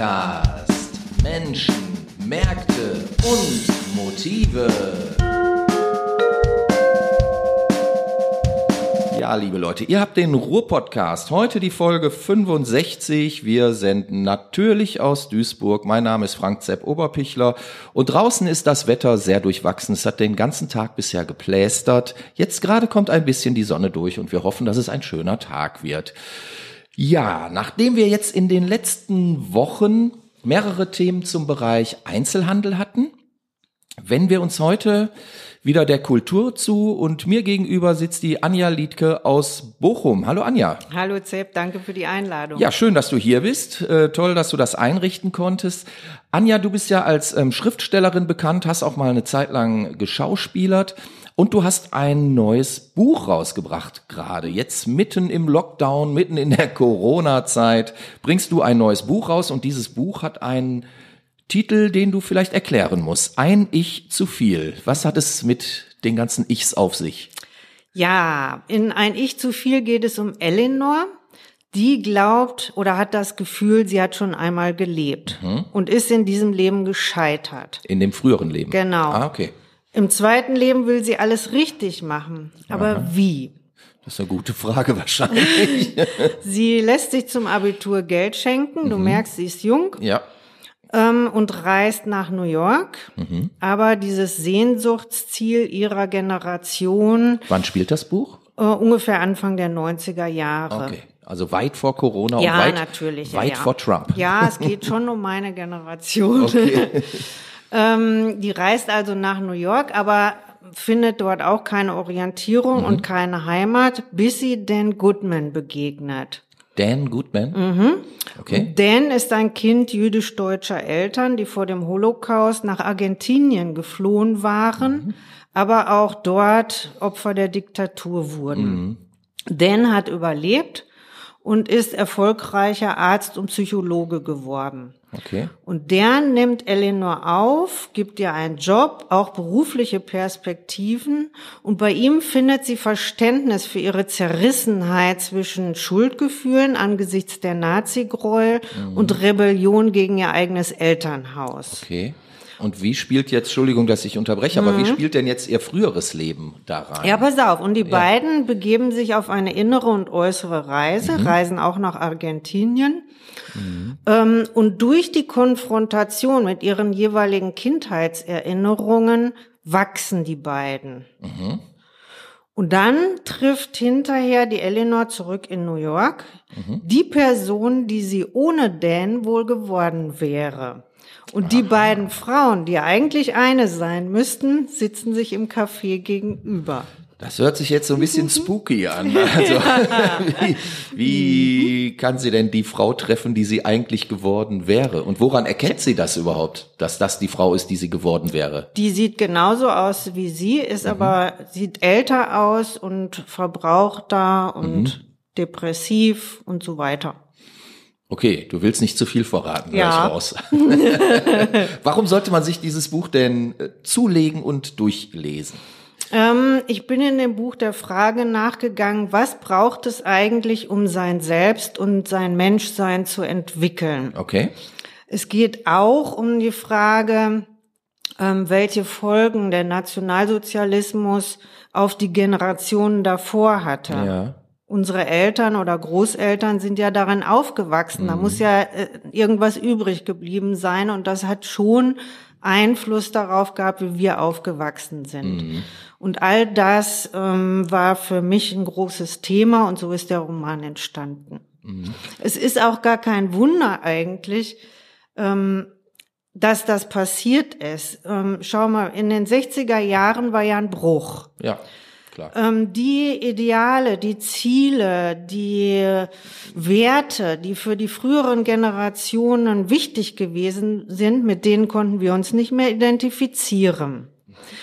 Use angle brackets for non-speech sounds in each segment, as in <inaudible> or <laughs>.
Podcast. Menschen, Märkte und Motive. Ja, liebe Leute, ihr habt den Ruhr-Podcast. Heute die Folge 65. Wir senden natürlich aus Duisburg. Mein Name ist Frank Zepp Oberpichler und draußen ist das Wetter sehr durchwachsen. Es hat den ganzen Tag bisher geplästert. Jetzt gerade kommt ein bisschen die Sonne durch und wir hoffen, dass es ein schöner Tag wird. Ja, nachdem wir jetzt in den letzten Wochen mehrere Themen zum Bereich Einzelhandel hatten, wenn wir uns heute wieder der Kultur zu und mir gegenüber sitzt die Anja Liedke aus Bochum. Hallo Anja. Hallo Zepp, danke für die Einladung. Ja, schön, dass du hier bist. Äh, toll, dass du das einrichten konntest. Anja, du bist ja als ähm, Schriftstellerin bekannt, hast auch mal eine Zeit lang geschauspielert. Und du hast ein neues Buch rausgebracht gerade. Jetzt mitten im Lockdown, mitten in der <laughs> Corona-Zeit, bringst du ein neues Buch raus und dieses Buch hat einen Titel, den du vielleicht erklären musst. Ein Ich zu viel. Was hat es mit den ganzen Ichs auf sich? Ja, in Ein Ich zu viel geht es um Eleanor. Die glaubt oder hat das Gefühl, sie hat schon einmal gelebt mhm. und ist in diesem Leben gescheitert. In dem früheren Leben? Genau. Ah, okay. Im zweiten Leben will sie alles richtig machen. Aber Aha. wie? Das ist eine gute Frage <laughs> wahrscheinlich. <laughs> sie lässt sich zum Abitur Geld schenken. Du mhm. merkst, sie ist jung. Ja. Ähm, und reist nach New York. Mhm. Aber dieses Sehnsuchtsziel ihrer Generation. Wann spielt das Buch? Äh, ungefähr Anfang der 90er Jahre. Okay. Also weit vor Corona ja, und weit, natürlich, weit ja, vor Trump. Ja, es geht schon um meine Generation. Okay. <laughs> <laughs> Ähm, die reist also nach New York, aber findet dort auch keine Orientierung mhm. und keine Heimat, bis sie Dan Goodman begegnet. Dan Goodman? Mhm. Okay. Dan ist ein Kind jüdisch-deutscher Eltern, die vor dem Holocaust nach Argentinien geflohen waren, mhm. aber auch dort Opfer der Diktatur wurden. Mhm. Dan hat überlebt und ist erfolgreicher Arzt und Psychologe geworden. Okay. Und der nimmt Eleanor auf, gibt ihr einen Job, auch berufliche Perspektiven. Und bei ihm findet sie Verständnis für ihre Zerrissenheit zwischen Schuldgefühlen angesichts der Nazi-Gräuel mhm. und Rebellion gegen ihr eigenes Elternhaus. Okay. Und wie spielt jetzt, Entschuldigung, dass ich unterbreche, mhm. aber wie mhm. spielt denn jetzt ihr früheres Leben da rein? Ja, pass auf. Und die ja. beiden begeben sich auf eine innere und äußere Reise, mhm. reisen auch nach Argentinien. Mhm. Ähm, und durch die Konfrontation mit ihren jeweiligen Kindheitserinnerungen wachsen die beiden. Mhm. Und dann trifft hinterher die Eleanor zurück in New York mhm. die Person, die sie ohne Dan wohl geworden wäre. Und die beiden Frauen, die eigentlich eine sein müssten, sitzen sich im Café gegenüber. Das hört sich jetzt so ein bisschen <laughs> spooky an. Also, wie, wie kann sie denn die Frau treffen, die sie eigentlich geworden wäre? Und woran erkennt sie das überhaupt, dass das die Frau ist, die sie geworden wäre? Die sieht genauso aus wie sie, ist mhm. aber, sieht älter aus und verbrauchter und mhm. depressiv und so weiter. Okay, du willst nicht zu viel verraten, ja. raus. <laughs> Warum sollte man sich dieses Buch denn äh, zulegen und durchlesen? Ähm, ich bin in dem Buch der Frage nachgegangen, was braucht es eigentlich, um sein Selbst und sein Menschsein zu entwickeln? Okay. Es geht auch um die Frage, ähm, welche Folgen der Nationalsozialismus auf die Generationen davor hatte. Ja unsere Eltern oder Großeltern sind ja daran aufgewachsen. Mhm. Da muss ja äh, irgendwas übrig geblieben sein und das hat schon Einfluss darauf gehabt, wie wir aufgewachsen sind. Mhm. Und all das ähm, war für mich ein großes Thema und so ist der Roman entstanden. Mhm. Es ist auch gar kein Wunder eigentlich, ähm, dass das passiert ist. Ähm, schau mal, in den 60er Jahren war ja ein Bruch. Ja. Klar. Ähm, die Ideale, die Ziele, die Werte, die für die früheren Generationen wichtig gewesen sind, mit denen konnten wir uns nicht mehr identifizieren.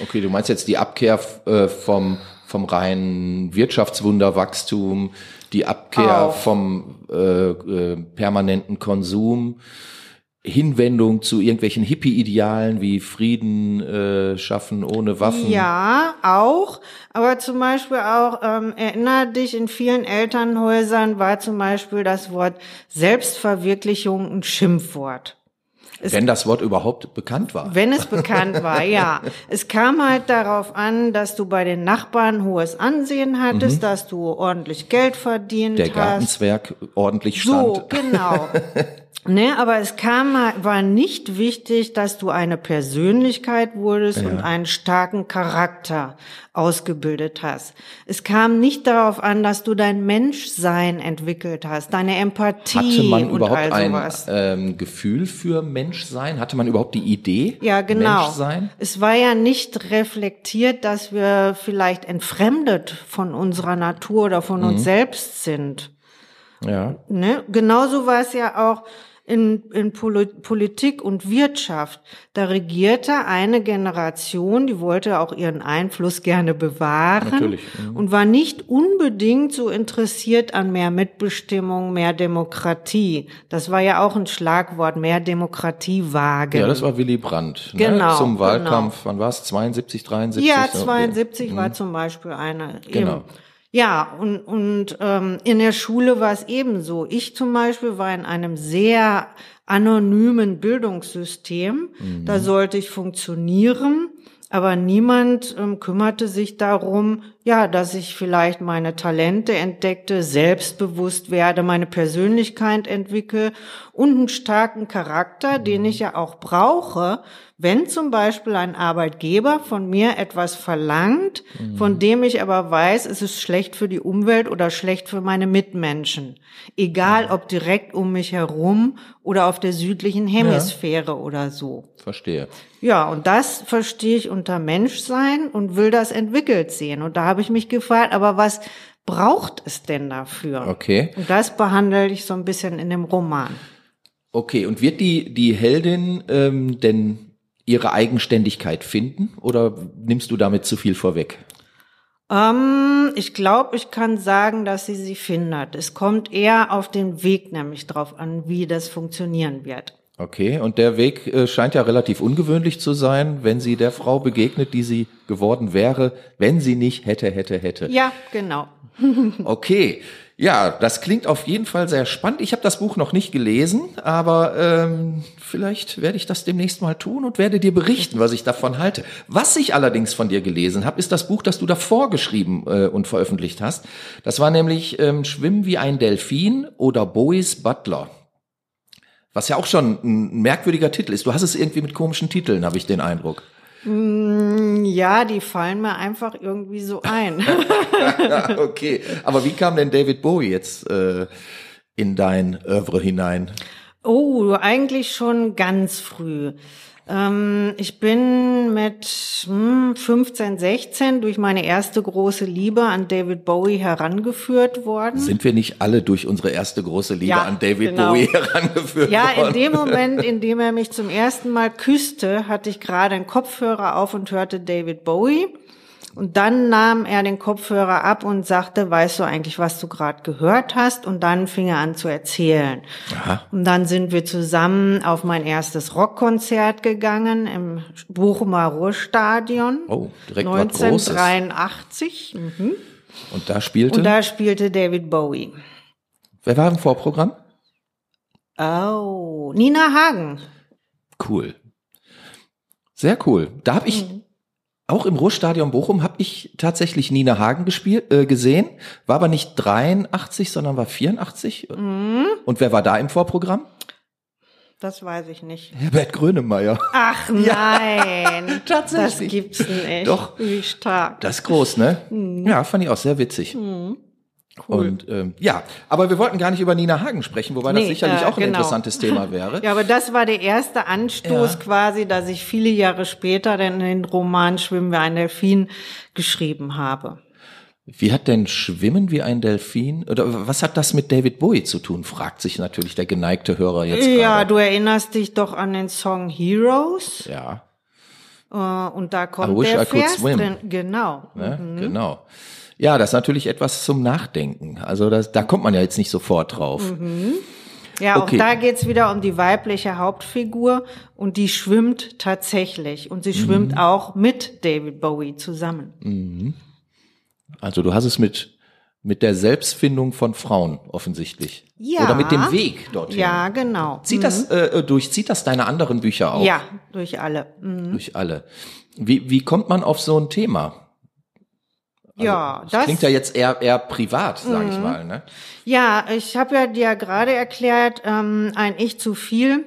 Okay, du meinst jetzt die Abkehr äh, vom, vom reinen Wirtschaftswunderwachstum, die Abkehr Auch. vom äh, äh, permanenten Konsum Hinwendung zu irgendwelchen Hippie-Idealen wie Frieden äh, schaffen ohne Waffen. Ja, auch. Aber zum Beispiel auch, ähm, erinner dich, in vielen Elternhäusern war zum Beispiel das Wort Selbstverwirklichung ein Schimpfwort. Es, wenn das Wort überhaupt bekannt war. Wenn es bekannt war, ja. <laughs> Es kam halt darauf an, dass du bei den Nachbarn hohes Ansehen hattest, mhm. dass du ordentlich Geld verdient Der hast. Der Gartenzwerg ordentlich stand. So, genau. <laughs> Ne, aber es kam, war nicht wichtig, dass du eine Persönlichkeit wurdest ja. und einen starken Charakter ausgebildet hast. Es kam nicht darauf an, dass du dein Menschsein entwickelt hast, deine Empathie Hatte man überhaupt ein ähm, Gefühl für Menschsein? Hatte man überhaupt die Idee? Ja, genau. Menschsein? Es war ja nicht reflektiert, dass wir vielleicht entfremdet von unserer Natur oder von Mhm. uns selbst sind. Ja. Ne? Genauso war es ja auch in, in Poli Politik und Wirtschaft. Da regierte eine Generation, die wollte auch ihren Einfluss gerne bewahren Natürlich. Mhm. und war nicht unbedingt so interessiert an mehr Mitbestimmung, mehr Demokratie. Das war ja auch ein Schlagwort, mehr Demokratie wagen. Ja, das war Willy Brandt. Ne? Genau, Zum Wahlkampf, genau. wann war es? 72, 73? Ja, So, 72 war Mhm. zum Beispiel eine. Genau. Eben. Ja, und, und ähm, in der Schule war es ebenso. Ich zum Beispiel war in einem sehr anonymen Bildungssystem. Da sollte ich funktionieren, aber niemand ähm, kümmerte sich darum, ja, dass ich vielleicht meine Talente entdeckte, selbstbewusst werde, meine Persönlichkeit entwickle und einen starken Charakter, den ich ja auch brauche, wenn zum Beispiel ein Arbeitgeber von mir etwas verlangt, von dem ich aber weiß, es ist schlecht für die Umwelt oder schlecht für meine Mitmenschen. Egal ob direkt um mich herum oder auf der südlichen Hemisphäre oder so. Verstehe. Ja, und das verstehe ich unter Menschsein und will das entwickelt sehen. Und da habe ich mich gefragt, aber was braucht es denn dafür? Okay. Und das behandle ich so ein bisschen in dem Roman. Okay, und wird die, die Heldin ähm, denn ihre Eigenständigkeit finden oder nimmst du damit zu viel vorweg? Ähm, ich glaube, ich kann sagen, dass sie sie findet. Es kommt eher auf den Weg nämlich drauf an, wie das funktionieren wird. Okay, und der Weg äh, scheint ja relativ ungewöhnlich zu sein, wenn sie der Frau begegnet, die sie geworden wäre, wenn sie nicht hätte, hätte, hätte. Ja, genau. <laughs> Okay, ja, das klingt auf jeden Fall sehr spannend. Ich habe das Buch noch nicht gelesen, aber ähm, vielleicht werde ich das demnächst mal tun und werde dir berichten, was ich davon halte. Was ich allerdings von dir gelesen habe, ist das Buch, das du davor geschrieben äh, und veröffentlicht hast. Das war nämlich ähm, Schwimmen wie ein Delfin oder Bois Butler. Was ja auch schon ein merkwürdiger Titel ist. Du hast es irgendwie mit komischen Titeln, habe ich den Eindruck. Mm, Ja, die fallen mir einfach irgendwie so ein. <laughs> okay, aber wie kam denn David Bowie jetzt äh, in dein Oeuvre hinein? Oh, eigentlich schon ganz früh. Ähm, ich bin mit hm, 15, 16 durch meine erste große Liebe an David Bowie herangeführt worden. Sind wir nicht alle durch unsere erste große Liebe Ja, an David genau. Bowie <laughs> herangeführt Ja, in worden? dem Moment, in dem er mich zum ersten Mal küsste, hatte ich gerade einen Kopfhörer auf und hörte David Bowie. Und dann nahm er den Kopfhörer ab und sagte, weißt du eigentlich, was du gerade gehört hast? Und dann fing er an zu erzählen. Aha. Und dann sind wir zusammen auf mein erstes Rockkonzert gegangen im Bochumer Ruhrstadion. Oh, direkt was Großes. 1983. Mhm. Und da spielte, Und da spielte David Bowie. wer war im Vorprogramm? Oh, Nina Hagen. Cool. Sehr cool. Da habe ich Mhm. Auch im Ruhrstadion Bochum habe ich tatsächlich Nina Hagen gespielt äh, gesehen, war aber nicht 83, sondern war 84. Mhm. Und wer war da im Vorprogramm? Das weiß ich nicht. Herbert Grönemeyer. Ach <laughs> nein, <laughs> Tatsächlich. das gibt's nicht. Doch. Wie stark. Das ist groß, ne? Mhm. Ja, fand ich auch sehr witzig. Cool. Und ähm, ja, aber wir wollten gar nicht über Nina Hagen sprechen, wobei das Nee, sicherlich äh, auch ein genau. interessantes Thema <laughs> wäre. Ja, aber das war der erste Anstoß Ja. quasi, dass ich viele Jahre später dann den Roman Schwimmen wie ein Delfin geschrieben habe. Wie hat denn Schwimmen wie ein Delfin oder was hat das mit David Bowie zu tun? Fragt sich natürlich der geneigte Hörer jetzt Ja, gerade. du erinnerst dich doch an den Song Heroes Ja, äh, und da I kommt wish der I could Vers swim. drin. Genau. ne? genau. Ja, das ist natürlich etwas zum Nachdenken. Also das, da kommt man ja jetzt nicht sofort drauf. Ja, Okay. auch da geht's wieder um die weibliche Hauptfigur und die schwimmt tatsächlich und sie schwimmt Mhm. auch mit David Bowie zusammen. Also du hast es mit mit der Selbstfindung von Frauen offensichtlich. Ja. Oder mit dem Weg dorthin. Ja, genau. Zieht das äh, durchzieht das deine anderen Bücher auch? Ja, durch alle. Mhm. Durch alle. Wie, wie kommt man auf so ein Thema? Ja, Das, das, klingt ja jetzt eher, eher privat, sag ich mal. Ne? Ja, ich habe ja dir gerade erklärt, ähm, ein Ich zu viel.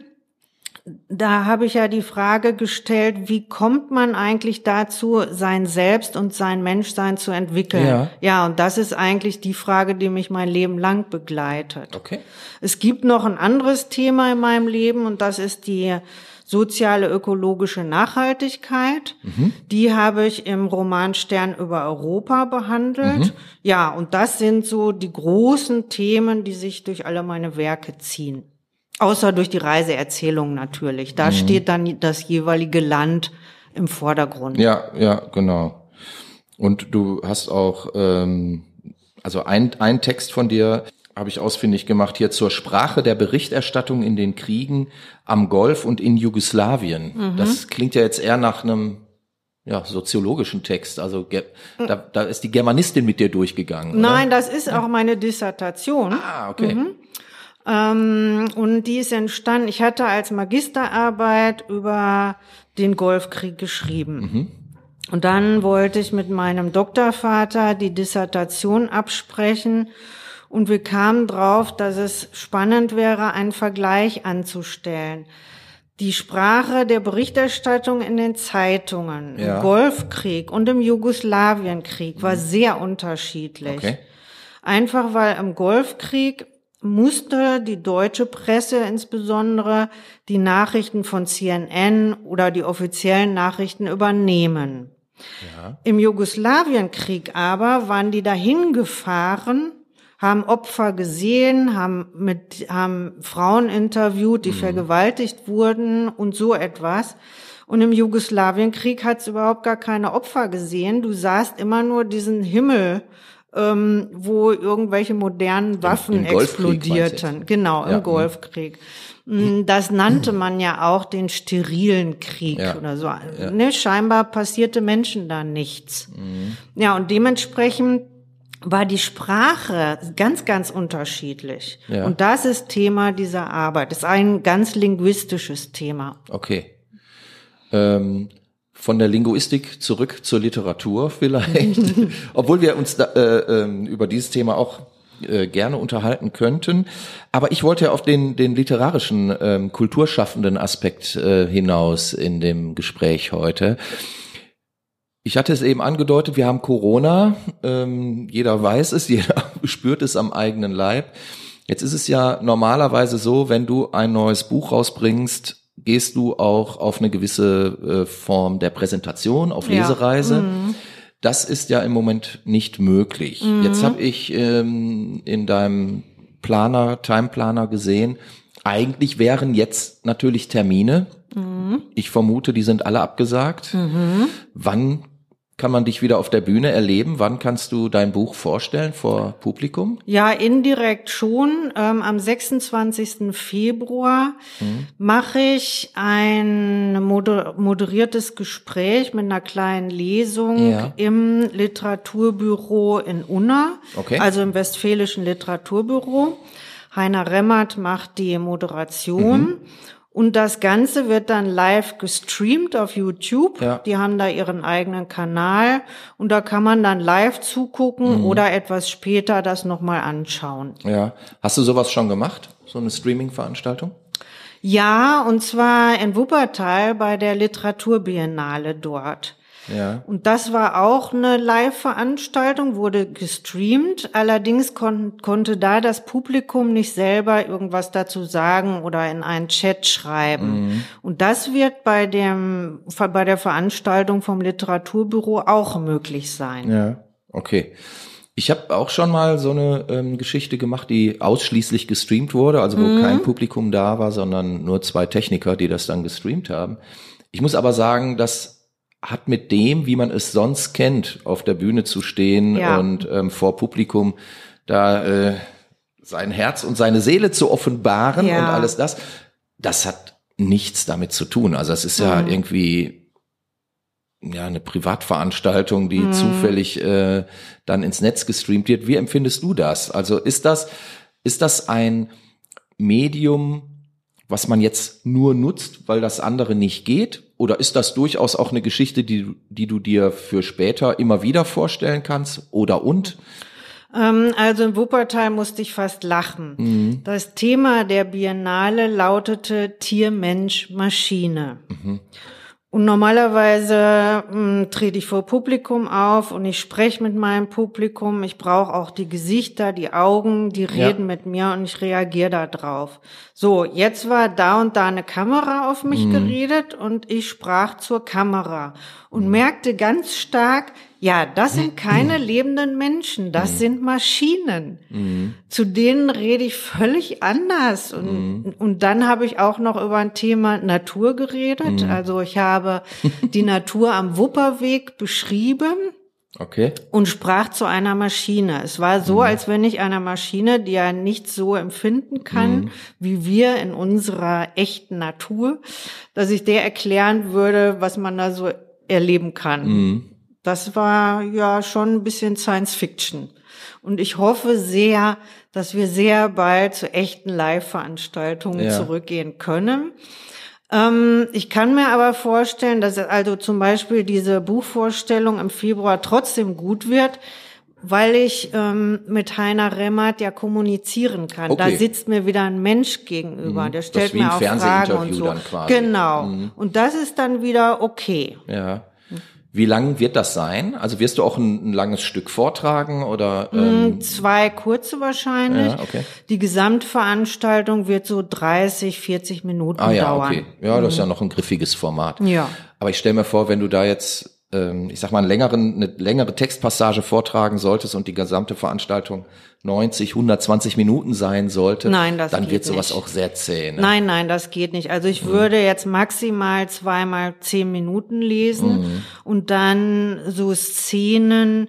Da habe ich ja die Frage gestellt, wie kommt man eigentlich dazu, sein Selbst und sein Menschsein zu entwickeln? Ja. ja, und das ist eigentlich die Frage, die mich mein Leben lang begleitet. Okay. Es gibt noch ein anderes Thema in meinem Leben und das ist die soziale ökologische Nachhaltigkeit. Die habe ich im Roman Stern über Europa behandelt. Ja, und das sind so die großen Themen, die sich durch alle meine Werke ziehen. Außer durch die Reiseerzählung natürlich. Da steht dann das jeweilige Land im Vordergrund. Ja, ja, genau. Und du hast auch, ähm, also ein, ein Text von dir habe ich ausfindig gemacht hier zur Sprache der Berichterstattung in den Kriegen am Golf und in Jugoslawien. Das klingt ja jetzt eher nach einem ja, soziologischen Text. Also ge- da, da ist die Germanistin mit dir durchgegangen. Oder? Nein, das ist auch meine Dissertation. Ah, okay. Ähm, und die ist entstanden, ich hatte als Magisterarbeit über den Golfkrieg geschrieben. Und dann wollte ich mit meinem Doktorvater die Dissertation absprechen und wir kamen drauf, dass es spannend wäre, einen Vergleich anzustellen. Die Sprache der Berichterstattung in den Zeitungen Ja. im Golfkrieg und im Jugoslawienkrieg war sehr unterschiedlich. Okay. Einfach weil im Golfkrieg musste die deutsche Presse insbesondere die Nachrichten von CNN oder die offiziellen Nachrichten übernehmen. Im Jugoslawienkrieg aber waren die dahin gefahren, haben Opfer gesehen, haben mit haben Frauen interviewt, die vergewaltigt wurden und so etwas. Und im Jugoslawienkrieg hat es überhaupt gar keine Opfer gesehen. Du sahst immer nur diesen Himmel, ähm, wo irgendwelche modernen Waffen im du explodierten. Genau, im Ja, mhm. Golfkrieg. Mm, Das nannte man ja auch den sterilen Krieg Ja. oder so. Ne, scheinbar passierte Menschen da nichts. Mhm. Ja, und dementsprechend war die Sprache ganz, ganz unterschiedlich. Ja. Und das ist Thema dieser Arbeit. Das ist ein ganz linguistisches Thema. Okay. Ähm, von der Linguistik zurück zur Literatur vielleicht, <laughs> obwohl wir uns da, äh, ähm, über dieses Thema auch äh, gerne unterhalten könnten. Aber ich wollte ja auf den, den literarischen, ähm, kulturschaffenden Aspekt äh, hinaus in dem Gespräch heute. Ich hatte es eben angedeutet, wir haben Corona, ähm, jeder weiß es, <laughs> jeder spürt es am eigenen Leib. Jetzt ist es ja normalerweise so, wenn du ein neues Buch rausbringst, gehst du auch auf eine gewisse äh, Form der Präsentation, auf Ja. Lesereise. Das ist ja im Moment nicht möglich. Jetzt habe ich ähm, in deinem Planer, Timeplaner gesehen, eigentlich wären jetzt natürlich Termine. Ich vermute, die sind alle abgesagt. Wann kann man dich wieder auf der Bühne erleben? Wann kannst du dein Buch vorstellen vor Publikum? Ja, indirekt schon. Ähm, am 26. Februar Mhm. mache ich ein moder moderiertes Gespräch mit einer kleinen Lesung Ja. im Literaturbüro in Unna, Okay. also im Westfälischen Literaturbüro. Heiner Remmert macht die Moderation. Mhm. Und das Ganze wird dann live gestreamt auf YouTube. Ja. Die haben da ihren eigenen Kanal und da kann man dann live Mhm. zugucken oder etwas später das nochmal anschauen. Ja. Hast du sowas schon gemacht? So eine Streaming-Veranstaltung? Ja, und zwar in Wuppertal bei der Literaturbiennale dort. Ja. Und das war auch eine Live-Veranstaltung, wurde gestreamt. Allerdings kon konnte da das Publikum nicht selber irgendwas dazu sagen oder in einen Chat schreiben. Und das wird bei dem, bei der Veranstaltung vom Literaturbüro auch möglich sein. Ja. Okay. Ich habe auch schon mal so eine ähm, Geschichte gemacht, die ausschließlich gestreamt wurde, also wo kein Publikum da war, sondern nur zwei Techniker, die das dann gestreamt haben. Ich muss aber sagen, das hat mit dem, wie man es sonst kennt, auf der Bühne zu stehen Ja. und ähm, vor Publikum, da äh, sein Herz und seine Seele zu offenbaren Ja. und alles das, das hat nichts damit zu tun. Also es ist ja Mhm. irgendwie ja eine Privatveranstaltung, die Mhm. zufällig äh, dann ins Netz gestreamt wird. Wie empfindest du das? Also ist das ist das ein Medium, was man jetzt nur nutzt, weil das andere nicht geht? Oder ist das durchaus auch eine Geschichte, die, du- die du dir für später immer wieder vorstellen kannst? Oder und? Ähm, also in Wuppertal musste ich fast lachen. Das Thema der Biennale lautete Tier, Mensch, Maschine. Und normalerweise mh, trete ich vor Publikum auf und ich spreche mit meinem Publikum. Ich brauche auch die Gesichter, die Augen, die Ja. reden mit mir und ich reagiere da drauf. So, jetzt war da und da eine Kamera auf mich geredet und ich sprach zur Kamera und merkte ganz stark, ja, das sind keine lebenden Menschen, das sind Maschinen. Zu denen rede ich völlig anders. Und, und dann habe ich auch noch über ein Thema Natur geredet. Also ich habe <laughs> die Natur am Wupperweg beschrieben Okay. und sprach zu einer Maschine. Es war so, als wenn ich einer Maschine, die ja nicht so empfinden kann, wie wir in unserer echten Natur, dass ich der erklären würde, was man da so erleben kann. Das war ja schon ein bisschen Science Fiction. Und ich hoffe sehr, dass wir sehr bald zu echten Live-Veranstaltungen Ja. zurückgehen können. Ähm, ich kann mir aber vorstellen, dass also zum Beispiel diese Buchvorstellung im Februar trotzdem gut wird, weil ich ähm, mit Heiner Remmert ja kommunizieren kann. Da Okay. sitzt mir wieder ein Mensch gegenüber, der stellt mir auch Fragen und so. Genau. Und das ist dann wieder okay. Ja. Wie lang wird das sein? Also wirst du auch ein, ein langes Stück vortragen oder? Ähm, Zwei kurze wahrscheinlich. Ja, okay. Die Gesamtveranstaltung wird so 30, 40 Minuten ah ja, dauern. okay. Ja, das ist ja noch ein griffiges Format. Ja. Aber ich stelle mir vor, wenn du da jetzt, ich sag mal, einen längeren, eine längere Textpassage vortragen solltest und die gesamte Veranstaltung 90, 120 Minuten sein sollte, Nein, das dann geht wird sowas nicht. auch sehr zäh. Ne? Nein, nein, das geht nicht. Also ich würde jetzt maximal zweimal zehn Minuten lesen und dann so Szenen, ähm,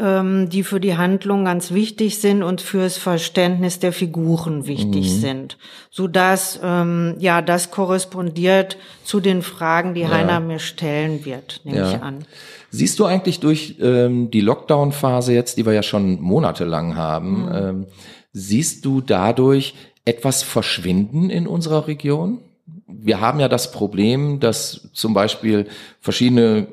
die für die Handlung ganz wichtig sind und fürs Verständnis der Figuren wichtig sind, so dass ähm, ja das korrespondiert zu den Fragen, die Heiner mir stellen wird, nehme Ja. ich an. Siehst du eigentlich durch ähm, die Lockdown-Phase jetzt, die wir ja schon monatelang haben, Mhm. ähm, siehst du dadurch etwas verschwinden in unserer Region? Wir haben ja das Problem, dass zum Beispiel verschiedene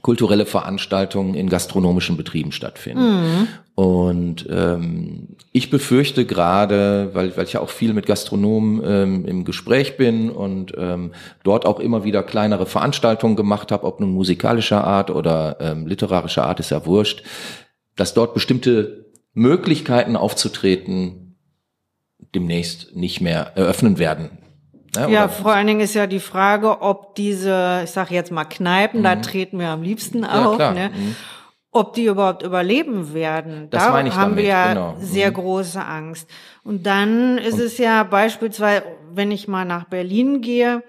kulturelle Veranstaltungen in gastronomischen Betrieben stattfinden. Und ähm, ich befürchte gerade, weil, weil ich ja auch viel mit Gastronomen ähm, im Gespräch bin und ähm, dort auch immer wieder kleinere Veranstaltungen gemacht habe, ob nun musikalischer Art oder ähm, literarischer Art, ist ja wurscht, dass dort bestimmte Möglichkeiten aufzutreten demnächst nicht mehr eröffnen werden. Ne, Ja, vor allen Dingen ist ja die Frage, ob diese, ich sage jetzt mal Kneipen, da treten wir am liebsten Mhm. Ja, auf, klar. ne? Mhm. ob die überhaupt überleben werden. Das da meine ich haben damit, wir ja genau. sehr Mhm. große Angst. Und dann ist es ja beispielsweise, wenn ich mal nach Berlin gehe,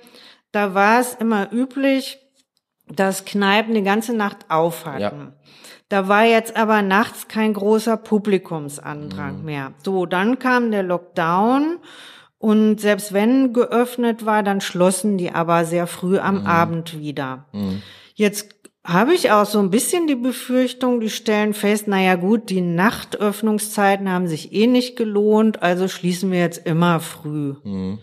da war es immer üblich, dass Kneipen die ganze Nacht auf hatten. Ja. Da war jetzt aber nachts kein großer Publikumsandrang Mhm. mehr. So, dann kam der Lockdown und selbst wenn geöffnet war, dann schlossen die aber sehr früh am Mhm. Abend wieder. Jetzt habe ich auch so ein bisschen die Befürchtung, die stellen fest, naja gut, die Nachtöffnungszeiten haben sich eh nicht gelohnt, also schließen wir jetzt immer früh. Mhm.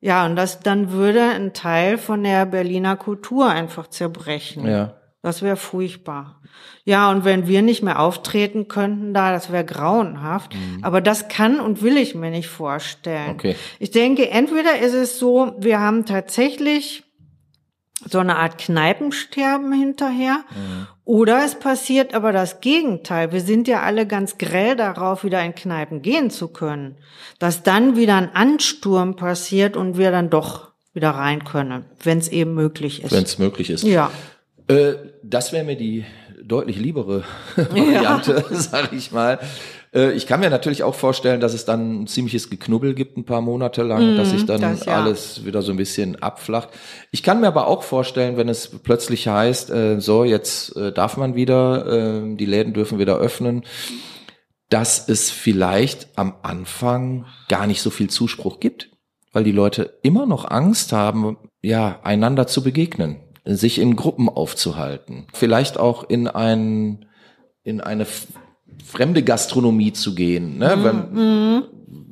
Ja, und das dann würde ein Teil von der Berliner Kultur einfach zerbrechen. Ja. Das wäre furchtbar. Ja, und wenn wir nicht mehr auftreten könnten da, das wäre grauenhaft. Aber das kann und will ich mir nicht vorstellen. Okay. Ich denke, entweder ist es so, wir haben tatsächlich so eine Art Kneipensterben hinterher. Oder es passiert aber das Gegenteil. Wir sind ja alle ganz grell darauf, wieder in Kneipen gehen zu können. Dass dann wieder ein Ansturm passiert und wir dann doch wieder rein können, wenn es eben möglich ist. wenn es möglich ist. ja. Äh, das wäre mir die deutlich liebere <laughs> Variante, sag ich mal. Äh, ich kann mir natürlich auch vorstellen, dass es dann ein ziemliches Geknubbel gibt, ein paar Monate lang, dass sich dann Mhm, das ja. alles wieder so ein bisschen abflacht. Ich kann mir aber auch vorstellen, wenn es plötzlich heißt, äh, so, jetzt äh, darf man wieder, äh, die Läden dürfen wieder öffnen, dass es vielleicht am Anfang gar nicht so viel Zuspruch gibt, weil die Leute immer noch Angst haben, ja, einander zu begegnen, sich in Gruppen aufzuhalten, vielleicht auch in ein, in eine fremde Gastronomie zu gehen, ne? wenn, mhm.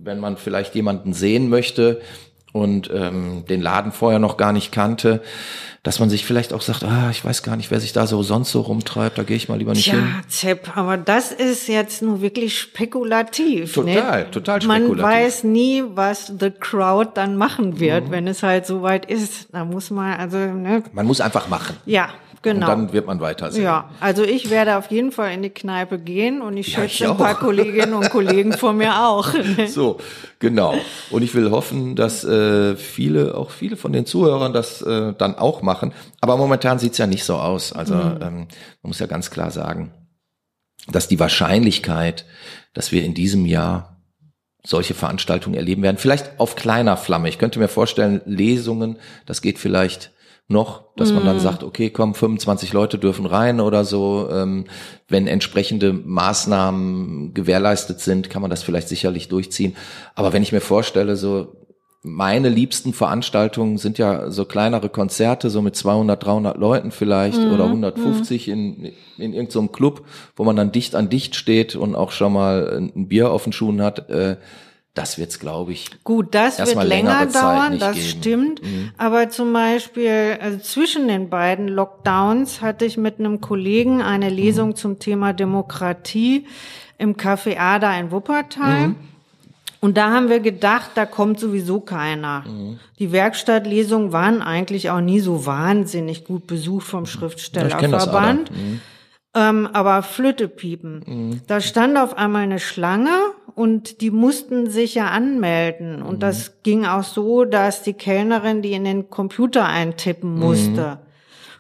wenn man vielleicht jemanden sehen möchte und ähm, den Laden vorher noch gar nicht kannte, dass man sich vielleicht auch sagt, ah, ich weiß gar nicht, wer sich da so sonst so rumtreibt, da gehe ich mal lieber nicht Tja, hin. Zepp, aber das ist jetzt nur wirklich spekulativ. Ne? Total, ne? total spekulativ. Man weiß nie, was the crowd dann machen wird, mhm. wenn es halt soweit ist. Da muss man also, ne? Man muss einfach machen. Ja, Genau. Und dann wird man weitersehen. Ja, also ich werde auf jeden Fall in die Kneipe gehen und ich ja, schätze ich ein paar Kolleginnen und Kollegen von mir auch. <laughs> so, genau. Und ich will hoffen, dass äh, viele, auch viele von den Zuhörern das äh, dann auch machen. Aber momentan sieht's ja nicht so aus. Also mhm. ähm, man muss ja ganz klar sagen, dass die Wahrscheinlichkeit, dass wir in diesem Jahr solche Veranstaltungen erleben werden, vielleicht auf kleiner Flamme. Ich könnte mir vorstellen, Lesungen, das geht vielleicht noch, dass man dann mhm. sagt, okay, komm, 25 Leute dürfen rein oder so. Ähm, wenn entsprechende Maßnahmen gewährleistet sind, kann man das vielleicht sicherlich durchziehen. Aber wenn ich mir vorstelle, so meine liebsten Veranstaltungen sind ja so kleinere Konzerte, so mit 200, 300 Leuten vielleicht mhm. oder 150 mhm. in, in irgendeinem Club, wo man dann dicht an dicht steht und auch schon mal ein Bier auf den Schuhen hat. Äh, das wird's, glaube ich. Gut, das wird länger dauern, das geben. stimmt. Mhm. Aber zum Beispiel also zwischen den beiden Lockdowns hatte ich mit einem Kollegen eine Lesung mhm. zum Thema Demokratie im Café Ada in Wuppertal. Mhm. Und da haben wir gedacht, da kommt sowieso keiner. Mhm. Die Werkstattlesungen waren eigentlich auch nie so wahnsinnig gut besucht vom Schriftstellerverband. Mhm. Ähm, aber Flötepiepen. Mhm. Da stand auf einmal eine Schlange und die mussten sich ja anmelden. Und mhm. das ging auch so, dass die Kellnerin die in den Computer eintippen mhm. musste.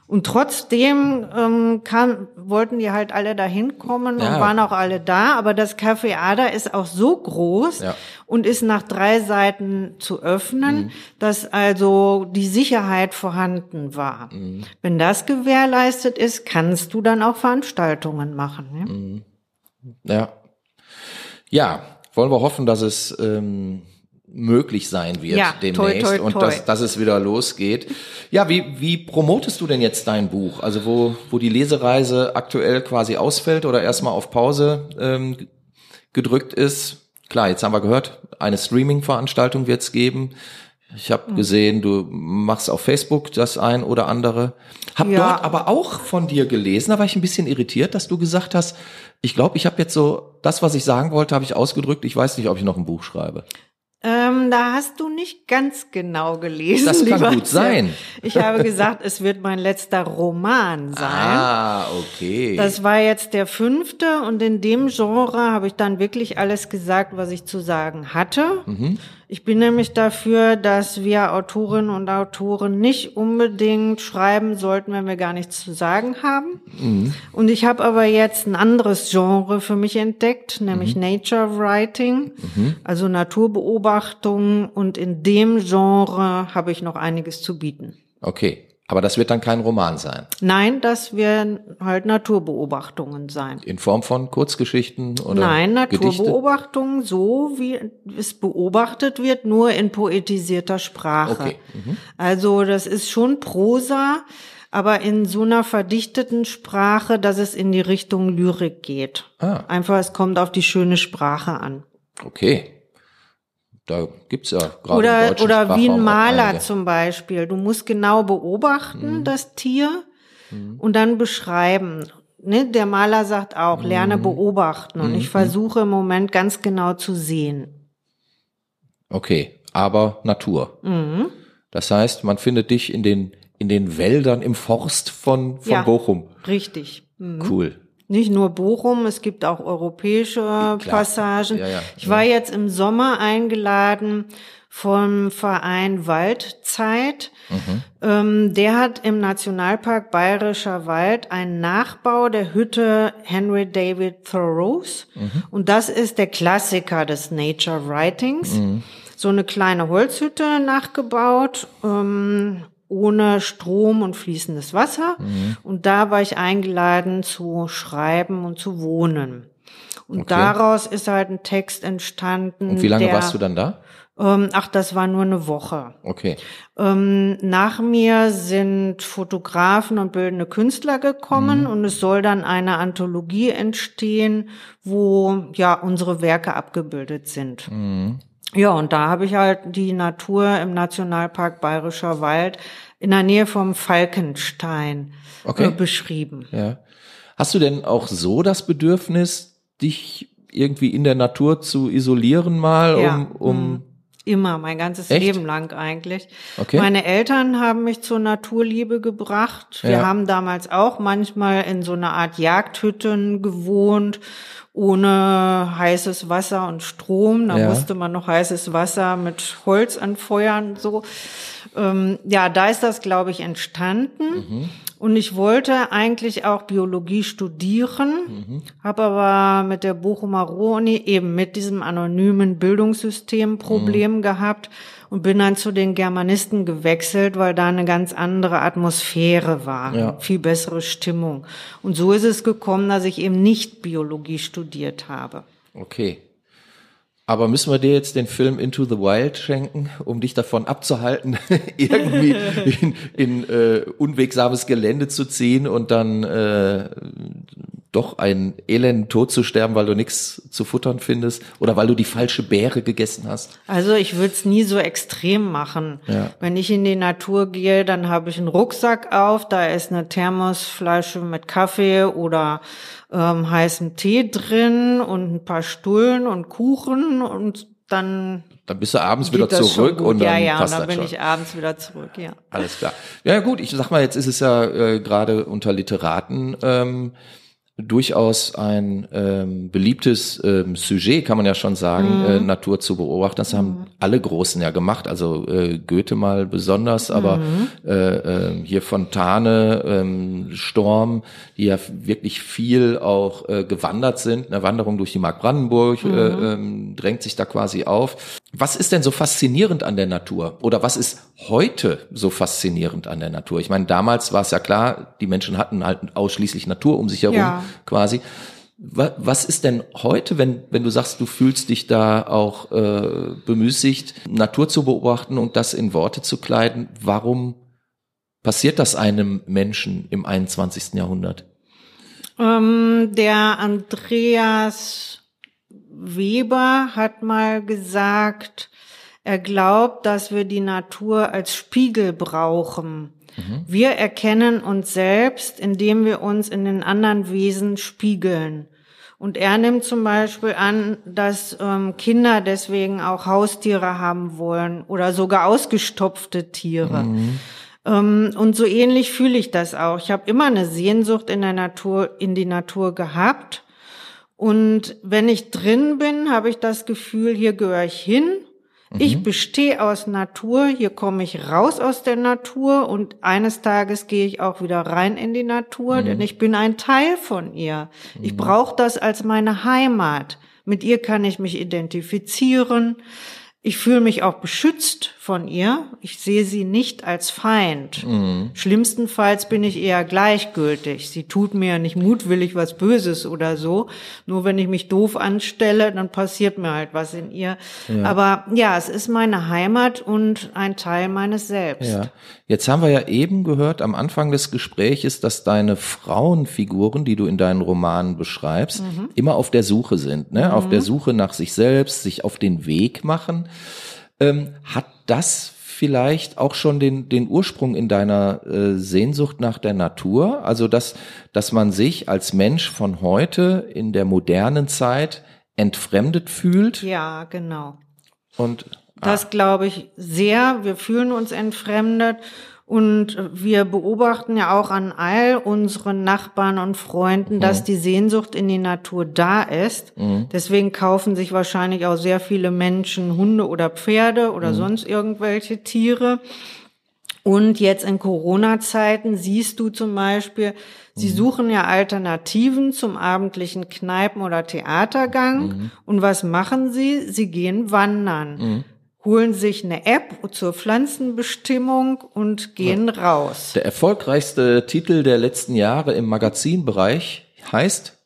Und trotzdem ähm, kam, wollten die halt alle dahin kommen ja. und waren auch alle da. Aber das Café Ada ist auch so groß ja. und ist nach drei Seiten zu öffnen, mhm. dass also die Sicherheit vorhanden war. Mhm. Wenn das gewährleistet ist, kannst du dann auch Veranstaltungen machen. Ne? Mhm. Ja, ja, wollen wir hoffen, dass es ähm, möglich sein wird ja, demnächst toi, toi, toi. und dass, dass es wieder losgeht. Ja, wie, wie promotest du denn jetzt dein Buch? Also wo, wo die Lesereise aktuell quasi ausfällt oder erstmal auf Pause ähm, gedrückt ist. Klar, jetzt haben wir gehört, eine Streaming-Veranstaltung wird es geben. Ich habe mhm. gesehen, du machst auf Facebook das ein oder andere. Hab ja. dort aber auch von dir gelesen, da war ich ein bisschen irritiert, dass du gesagt hast, ich glaube, ich habe jetzt so das, was ich sagen wollte, habe ich ausgedrückt. Ich weiß nicht, ob ich noch ein Buch schreibe. Ähm, da hast du nicht ganz genau gelesen. Das kann gut sein. Ich habe gesagt, es wird mein letzter Roman <laughs> sein. Ah, okay. Das war jetzt der fünfte und in dem Genre habe ich dann wirklich alles gesagt, was ich zu sagen hatte. Mhm. Ich bin nämlich dafür, dass wir Autorinnen und Autoren nicht unbedingt schreiben sollten, wenn wir gar nichts zu sagen haben. Mhm. Und ich habe aber jetzt ein anderes Genre für mich entdeckt, nämlich mhm. Nature Writing, mhm. also Naturbeobachtung. Und in dem Genre habe ich noch einiges zu bieten. Okay. Aber das wird dann kein Roman sein. Nein, das werden halt Naturbeobachtungen sein. In Form von Kurzgeschichten oder Nein, Naturbeobachtungen, so wie es beobachtet wird, nur in poetisierter Sprache. Okay. Mhm. Also das ist schon Prosa, aber in so einer verdichteten Sprache, dass es in die Richtung Lyrik geht. Ah. Einfach, es kommt auf die schöne Sprache an. Okay. Da gibt's ja gerade Oder, oder wie ein Maler zum Beispiel. Du musst genau beobachten, mhm. das Tier, mhm. und dann beschreiben. Ne? Der Maler sagt auch, mhm. lerne beobachten. Und ich mhm. versuche im Moment ganz genau zu sehen. Okay, aber Natur. Mhm. Das heißt, man findet dich in den, in den Wäldern im Forst von, von ja, Bochum. Richtig. Mhm. Cool. Nicht nur Bochum, es gibt auch europäische Klar. Passagen. Ja, ja. Ich war jetzt im Sommer eingeladen vom Verein Waldzeit. Mhm. Ähm, der hat im Nationalpark Bayerischer Wald einen Nachbau der Hütte Henry David Thoreaus. Mhm. Und das ist der Klassiker des Nature Writings. Mhm. So eine kleine Holzhütte nachgebaut. Ähm, ohne Strom und fließendes Wasser. Mhm. Und da war ich eingeladen zu schreiben und zu wohnen. Und Okay. daraus ist halt ein Text entstanden. Und wie lange der, warst du dann da? Ähm, ach, das war nur eine Woche. Okay. Ähm, nach mir sind Fotografen und bildende Künstler gekommen Mhm. und es soll dann eine Anthologie entstehen, wo ja unsere Werke abgebildet sind. Mhm. Ja, und da habe ich halt die Natur im Nationalpark Bayerischer Wald in der Nähe vom Falkenstein Okay. äh, beschrieben. Ja. Hast du denn auch so das Bedürfnis, dich irgendwie in der Natur zu isolieren mal, Ja, um, um Immer, mein ganzes Echt? Leben lang eigentlich. Okay. Meine Eltern haben mich zur Naturliebe gebracht. Wir Ja. haben damals auch manchmal in so einer Art Jagdhütten gewohnt, ohne heißes Wasser und Strom. Da Ja. musste man noch heißes Wasser mit Holz anfeuern, so. Ähm, ja, da ist das, glaube ich, entstanden. Und ich wollte eigentlich auch Biologie studieren, habe aber mit der Bochumer Ruhr-Uni eben mit diesem anonymen Bildungssystem Problem gehabt und bin dann zu den Germanisten gewechselt, weil da eine ganz andere Atmosphäre war, Ja. viel bessere Stimmung. Und so ist es gekommen, dass ich eben nicht Biologie studiert habe. Okay. Aber müssen wir dir jetzt den Film Into the Wild schenken, um dich davon abzuhalten, <laughs> irgendwie in, in äh, unwegsames Gelände zu ziehen und dann äh, doch einen elenden Tod zu sterben, weil du nichts zu futtern findest oder weil du die falsche Beere gegessen hast? Also ich würde es nie so extrem machen. Ja. Wenn ich in die Natur gehe, dann habe ich einen Rucksack auf, da ist eine Thermosflasche mit Kaffee oder ähm, heißem Tee drin und ein paar Stullen und Kuchen und dann Dann bist du abends wieder zurück und dann ja, ja, und passt dann das bin schon. ich abends wieder zurück, ja. Alles klar. Ja gut, ich sag mal, jetzt ist es ja äh, gerade unter Literaten ähm, durchaus ein ähm, beliebtes ähm, Sujet, kann man ja schon sagen, äh, Natur zu beobachten. Das haben alle Großen ja gemacht, also äh, Goethe mal besonders, aber äh, äh, hier Fontane, ähm, Storm, die ja wirklich viel auch äh, gewandert sind. Eine Wanderung durch die Mark Brandenburg äh, ähm, drängt sich da quasi auf. Was ist denn so faszinierend an der Natur? Oder was ist heute so faszinierend an der Natur? Ich meine, damals war es ja klar, die Menschen hatten halt ausschließlich Natur um sich herum Ja. quasi. Wa- Was ist denn heute, wenn, wenn du sagst, du fühlst dich da auch äh, bemüßigt, Natur zu beobachten und das in Worte zu kleiden? Warum passiert das einem Menschen im 21. Jahrhundert? Ähm, der Andreas Weber hat mal gesagt, er glaubt, dass wir die Natur als Spiegel brauchen. Wir erkennen uns selbst, indem wir uns in den anderen Wesen spiegeln. Und er nimmt zum Beispiel an, dass ähm, Kinder deswegen auch Haustiere haben wollen oder sogar ausgestopfte Tiere. Ähm, und so ähnlich fühle ich das auch. Ich habe immer eine Sehnsucht in der Natur, in die Natur gehabt. Und wenn ich drin bin, habe ich das Gefühl, hier gehöre ich hin. Ich bestehe aus Natur, hier komme ich raus aus der Natur und eines Tages gehe ich auch wieder rein in die Natur, denn ich bin ein Teil von ihr. Ich brauche das als meine Heimat. Mit ihr kann ich mich identifizieren. Ich fühle mich auch beschützt von ihr. Ich sehe sie nicht als Feind. Schlimmstenfalls bin ich eher gleichgültig. Sie tut mir nicht mutwillig was Böses oder so. Nur wenn ich mich doof anstelle, dann passiert mir halt was in ihr. Aber ja, es ist meine Heimat und ein Teil meines Selbst. Ja. Jetzt haben wir ja eben gehört am Anfang des Gespräches, dass deine Frauenfiguren, die du in deinen Romanen beschreibst, immer auf der Suche sind, ne? Auf der Suche nach sich selbst, sich auf den Weg machen. Ähm, hat das vielleicht auch schon den, den Ursprung in deiner äh, Sehnsucht nach der Natur? Also, dass, dass man sich als Mensch von heute in der modernen Zeit entfremdet fühlt Ja, genau. und Das glaube ich sehr. Wir fühlen uns entfremdet und wir beobachten ja auch an all unseren Nachbarn und Freunden, dass die Sehnsucht in die Natur da ist. Deswegen kaufen sich wahrscheinlich auch sehr viele Menschen Hunde oder Pferde oder sonst irgendwelche Tiere. Und jetzt in Corona-Zeiten siehst du zum Beispiel, sie suchen ja Alternativen zum abendlichen Kneipen- oder Theatergang. Und was machen sie? Sie gehen wandern, holen sich eine App zur Pflanzenbestimmung und gehen raus. Der erfolgreichste Titel der letzten Jahre im Magazinbereich heißt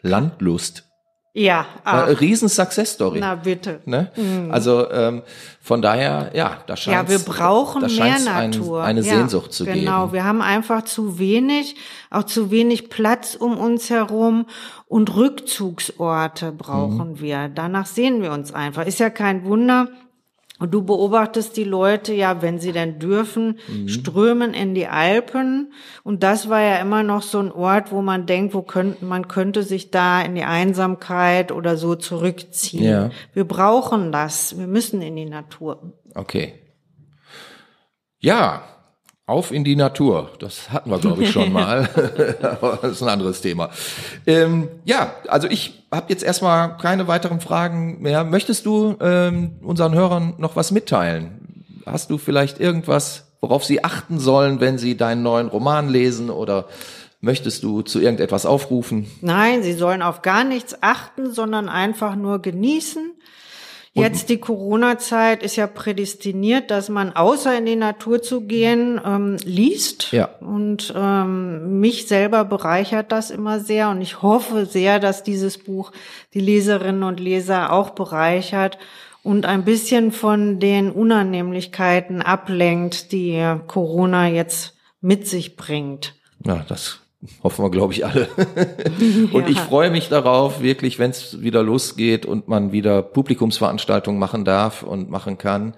Landlust. Ja, ah. riesen Success Story. Na bitte. Ne? Mhm. Also ähm, von daher, ja, da scheint Ja, wir brauchen mehr Natur. Ein, eine ja, Sehnsucht zu genau. geben. Genau, wir haben einfach zu wenig, auch zu wenig Platz um uns herum und Rückzugsorte brauchen mhm. wir. Danach sehen wir uns einfach. Ist ja kein Wunder, und du beobachtest die Leute ja, wenn sie denn dürfen, mhm. strömen in die Alpen. Und das war ja immer noch so ein Ort, wo man denkt, wo könnte, man könnte sich da in die Einsamkeit oder so zurückziehen. Ja. Wir brauchen das. Wir müssen in die Natur. Okay. Ja, auf in die Natur. Das hatten wir, glaube ich, schon <laughs> mal. <laughs> Aber das ist ein anderes Thema. Ähm, ja, also ich habe jetzt erstmal keine weiteren Fragen mehr. Möchtest du ähm, unseren Hörern noch was mitteilen? Hast du vielleicht irgendwas, worauf sie achten sollen, wenn sie deinen neuen Roman lesen oder Möchtest du zu irgendetwas aufrufen? Nein, sie sollen auf gar nichts achten, sondern einfach nur genießen Jetzt die Corona-Zeit ist ja prädestiniert, dass man außer in die Natur zu gehen ähm, liest. Ja. Und ähm, mich selber bereichert das immer sehr. Und ich hoffe sehr, dass dieses Buch die Leserinnen und Leser auch bereichert und ein bisschen von den Unannehmlichkeiten ablenkt, die Corona jetzt mit sich bringt. Ja, das Hoffen wir, glaube ich, alle. <laughs> und ja. ich freue mich darauf, wirklich, wenn es wieder losgeht und man wieder Publikumsveranstaltungen machen darf und machen kann.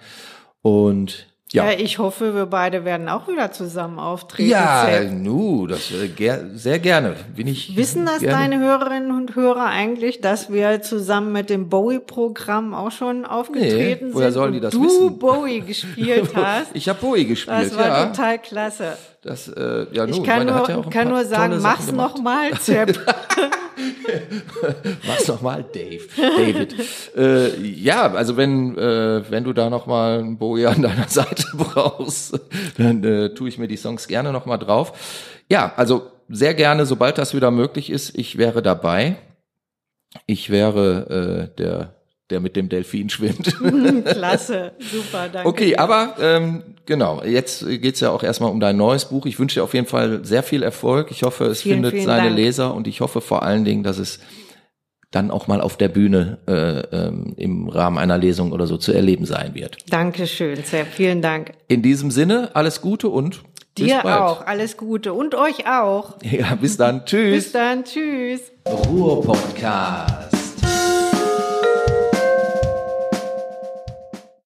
Und ja. ja, ich hoffe, wir beide werden auch wieder zusammen auftreten. Ja, nu, das äh, ger sehr gerne. Bin ich Wissen das gerne. deine Hörerinnen und Hörer eigentlich, dass wir zusammen mit dem Bowie-Programm auch schon aufgetreten nee, woher sollen die das du wissen? Bowie gespielt <laughs> hast? ich habe Bowie gespielt, Das war ja. total klasse. Das, äh, ja, ich kann nur, ja kann nur sagen, mach's noch mal, <laughs> <laughs> Zepp. <laughs> mach's noch mal, Dave, David. äh, ja, also wenn äh, wenn du da noch mal einen Bowie an deiner Seite <laughs> brauchst, dann äh, tue ich mir die Songs gerne noch mal drauf. Ja, also sehr gerne, sobald das wieder möglich ist, ich wäre dabei. Ich wäre äh, der der mit dem Delfin schwimmt. <laughs> Klasse, super, danke. Okay, aber ähm, genau, jetzt geht's ja auch erstmal um dein neues Buch. Ich wünsche dir auf jeden Fall sehr viel Erfolg. Ich hoffe, es vielen, findet vielen seine Dank. Leser und ich hoffe vor allen Dingen, dass es dann auch mal auf der Bühne äh, ähm, im Rahmen einer Lesung oder so zu erleben sein wird. Dankeschön, sehr vielen Dank. In diesem Sinne, alles Gute und Dir auch, alles Gute und euch auch. <laughs> Ja, bis dann, tschüss. Bis dann, tschüss. Ruhr Podcast.